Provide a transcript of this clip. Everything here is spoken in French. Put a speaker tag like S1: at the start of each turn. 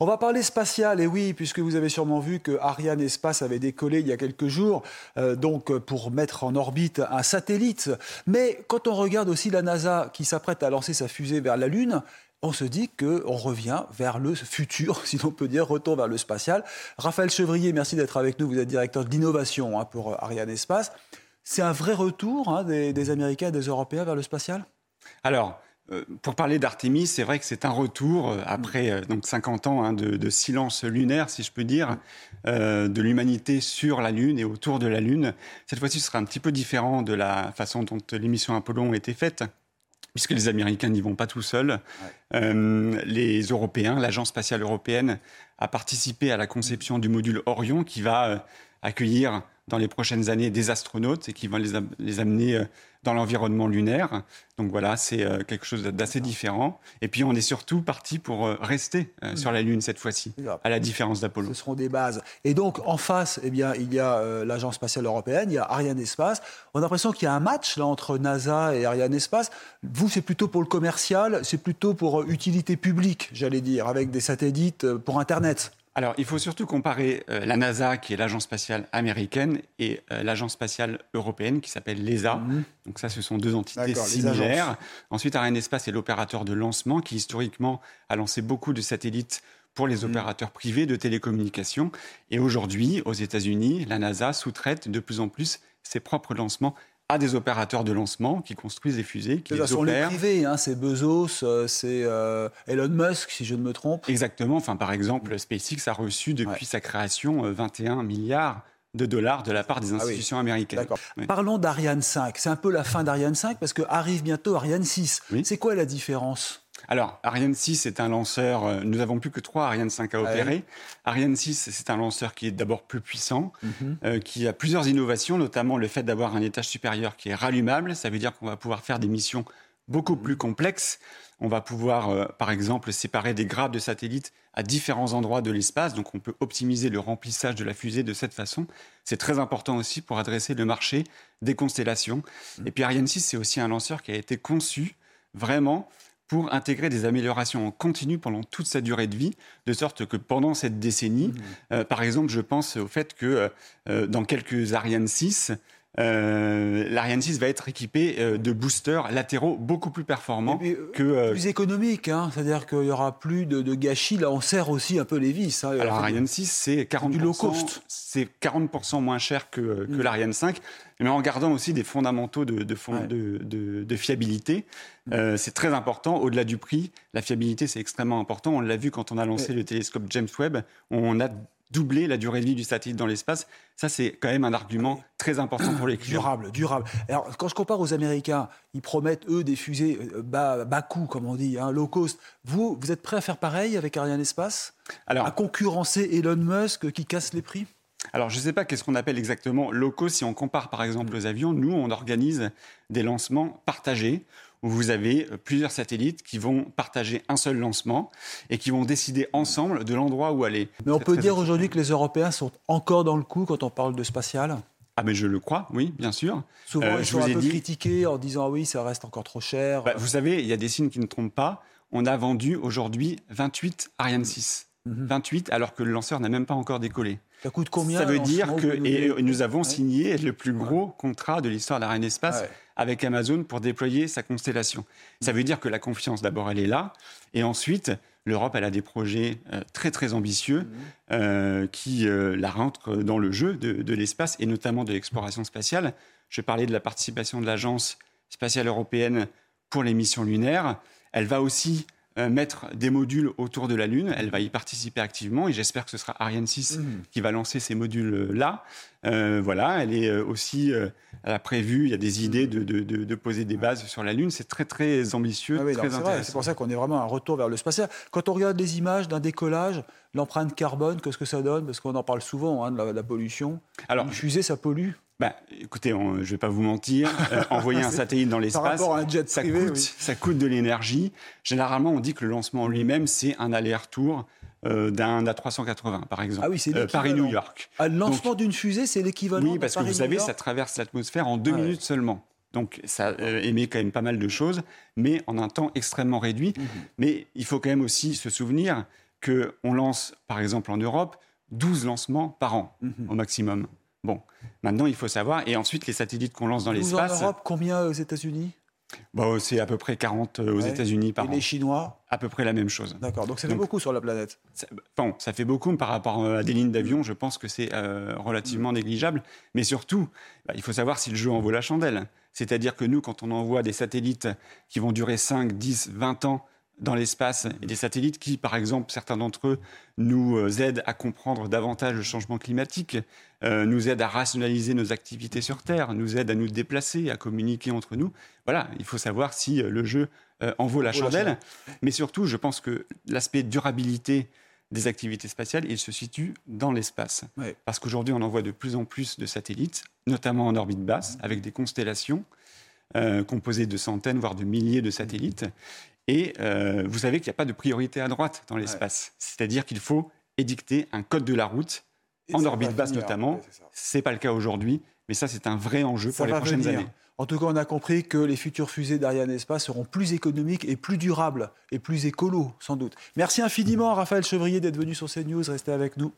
S1: On va parler spatial, et oui, puisque vous avez sûrement vu que Ariane Espace avait décollé il y a quelques jours, euh, donc pour mettre en orbite un satellite. Mais quand on regarde aussi la NASA qui s'apprête à lancer sa fusée vers la Lune, on se dit qu'on revient vers le futur, si l'on peut dire, retour vers le spatial. Raphaël Chevrier, merci d'être avec nous. Vous êtes directeur d'innovation hein, pour Ariane Espace. C'est un vrai retour hein, des, Américains et des Européens vers le spatial?
S2: Alors, euh, pour parler d'Artémis, c'est vrai que c'est un retour euh, après euh, donc 50 ans hein, de, silence lunaire, si je peux dire, de l'humanité sur la Lune et autour de la Lune. Cette fois-ci, ce sera un petit peu différent de la façon dont l'émission Apollon a été faite puisque les Américains n'y vont pas tout seuls. les Européens, l'Agence spatiale européenne, a participé à la conception du module Orion qui va accueillir dans les prochaines années des astronautes et qui vont les, amener euh, dans l'environnement lunaire. Donc voilà, c'est euh, quelque chose d'assez différent. Et puis on est surtout parti pour euh, rester sur la Lune cette fois-ci, à la différence d'Apollo.
S1: Ce seront des bases. Et donc en face, eh bien, il y a l'Agence spatiale européenne, il y a Ariane Espace. On a l'impression qu'il y a un match là entre NASA et Ariane Espace. Vous, c'est plutôt pour le commercial, c'est plutôt pour utilité publique, j'allais dire, avec des satellites pour Internet.
S2: Alors, il faut surtout comparer euh, la NASA, qui est l'agence spatiale américaine, et euh, l'agence spatiale européenne, qui s'appelle l'ESA. Mhm. Donc ça, ce sont deux entités similaires. Ensuite, Arianespace est l'opérateur de lancement, qui historiquement a lancé beaucoup de satellites pour les mhm. opérateurs privés de télécommunications. Et aujourd'hui, aux États-Unis, la NASA sous-traite de plus en plus ses propres lancements à des opérateurs de lancement qui construisent des fusées, qui les opèrent.
S1: les privés, hein, c'est Bezos, euh, c'est euh, Elon Musk, si je ne me trompe.
S2: Exactement. Enfin, par exemple, SpaceX a reçu depuis sa création 21 euh, milliards de dollars de la part des ah institutions américaines.
S1: Parlons d'Ariane 5. C'est un peu la fin d'Ariane 5 parce que arrive bientôt Ariane 6. C'est quoi la différence?
S2: Alors, Ariane 6 est un lanceur, euh, nous n'avons plus que trois Ariane 5 à opérer. Ariane 6, c'est un lanceur qui est d'abord plus puissant, mhm. euh, qui a plusieurs innovations, notamment le fait d'avoir un étage supérieur qui est rallumable. Ça veut dire qu'on va pouvoir faire des missions beaucoup plus complexes. On va pouvoir, euh, par exemple, séparer des grappes de satellites à différents endroits de l'espace. Donc, on peut optimiser le remplissage de la fusée de cette façon. C'est très important aussi pour adresser le marché des constellations. Mhm. Et puis, Ariane 6, c'est aussi un lanceur qui a été conçu vraiment pour intégrer des améliorations en continu pendant toute sa durée de vie, de sorte que pendant cette décennie, mmh. euh, par exemple, je pense au fait que euh, euh, dans quelques Ariane 6, euh, l'Ariane 6 va être équipée euh, de boosters latéraux beaucoup plus performants euh, que
S1: plus économiques, hein. c'est-à-dire qu'il y aura plus de, gâchis. Là, on serre aussi un peu les vis.
S2: Hein. Alors Ariane 6, c'est 40 low cost. C'est 40 moins cher que, que mm. l'Ariane 5, mais en gardant aussi des fondamentaux de, de, de, fiabilité. Mm. c'est très important. Au-delà du prix, la fiabilité, c'est extrêmement important. On l'a vu quand on a lancé le télescope James Webb. On a doubler la durée de vie du satellite dans l'espace. Ça, c'est quand même un argument très important pour les clients.
S1: Durable, durable. Alors, quand je compare aux Américains, ils promettent, eux, des fusées euh, bas, bas coût, comme on dit, hein, low cost. Vous, vous êtes prêt à faire pareil avec Ariane Espace Alors, À concurrencer Elon Musk qui casse les prix?
S2: Alors, je ne sais pas qu'est-ce qu'on appelle exactement low cost. Si on compare par exemple aux avions, nous, on organise des lancements partagés où vous avez euh, plusieurs satellites qui vont partager un seul lancement et qui vont décider ensemble de l'endroit où aller.
S1: Mais on peut dire aujourd'hui que les Européens sont encore dans le coup quand on parle de spatial?
S2: Ah mais je le crois, oui, bien sûr.
S1: Souvent, euh, ils je sont vous un peu critiqués en disant ah oui, ça reste encore trop cher.
S2: Bah, vous savez, il y a des signes qui ne trompent pas. On a vendu aujourd'hui 28 Ariane 6. 28 mhm. alors que le lanceur n'a même pas encore décollé.
S1: Ça coûte combien
S2: Ça veut dire que et nous avons signé le plus gros contrat de l'histoire d'Ariane Espace avec Amazon pour déployer sa constellation. Ça veut dire que la confiance, d'abord, elle est là. Et ensuite, l'Europe, elle a des projets euh, très, très ambitieux mhm. euh, qui euh, la rentrent dans le jeu de, l'espace et notamment de l'exploration spatiale. Je parlais de la participation de l'Agence spatiale européenne pour les missions lunaires. Elle va aussi euh, mettre des modules autour de la Lune. Elle va y participer activement et j'espère que ce sera Ariane 6 mmh. qui va lancer ces modules-là. Euh, voilà, elle est euh, aussi, elle a prévu, il y a des idées de, de, poser des bases sur la Lune. C'est très, très ambitieux, ah très intéressant.
S1: C'est pour ça qu'on est vraiment un retour vers le spatial. Quand on regarde les images d'un décollage, l'empreinte carbone, qu'est-ce que ça donne? Parce qu'on en parle souvent hein, de, la, pollution. Alors, Une fusée, ça pollue
S2: bah, écoutez, je ne vais pas vous mentir, euh, envoyer un satellite dans l'espace, ça, coûte, ça coûte de l'énergie. Généralement, on dit que le lancement lui-même, c'est un aller-retour euh, d'un A380, par exemple. Ah oui, c'est euh, Paris-New York.
S1: Ah, le lancement d'une fusée, c'est l'équivalent
S2: Oui, parce que vous savez, ça traverse l'atmosphère en deux minutes seulement. Donc ça émet quand même pas mal de choses, mais en un temps extrêmement réduit. Mhm. Mais il faut quand même aussi se souvenir qu'on lance, par exemple en Europe, 12 lancements par an mhm. au maximum. Bon, maintenant il faut savoir, et ensuite les satellites qu'on lance dans l'espace.
S1: En Europe, combien aux États-Unis?
S2: Bon, c'est à peu près 40 euh, aux États-Unis par
S1: et
S2: an.
S1: les Chinois?
S2: À peu près la même chose.
S1: D'accord, donc ça fait beaucoup sur la planète.
S2: Ça, bon, ça fait beaucoup par rapport euh, à des lignes d'avion, je pense que c'est euh, relativement mm. négligeable. Mais surtout, bah, il faut savoir si le jeu en vaut la chandelle. C'est-à-dire que nous, quand on envoie des satellites qui vont durer 5, 10, 20 ans dans l'espace et des satellites qui, par exemple, certains d'entre eux, nous euh, aident à comprendre davantage le changement climatique, euh, nous aident à rationaliser nos activités sur Terre, nous aident à nous déplacer, à communiquer entre nous. Voilà, il faut savoir si euh, le jeu en vaut la chandelle. Mais surtout, je pense que l'aspect durabilité des activités spatiales, il se situe dans l'espace. Parce qu'aujourd'hui, on envoie de plus en plus de satellites, notamment en orbite basse, avec des constellations. composées de centaines, voire de milliers de satellites. Et euh, vous savez qu'il n'y a pas de priorité à droite dans l'espace. C'est-à-dire qu'il faut édicter un code de la route, en orbite basse notamment. Ce n'est pas le cas aujourd'hui, mais ça, c'est un vrai enjeu pour les prochaines années.
S1: En tout cas, on a compris que les futures fusées d'Ariane Espace seront plus économiques et plus durables et plus écolos, sans doute. Merci infiniment à Raphaël Chevrier d'être venu sur CNews. Restez avec nous.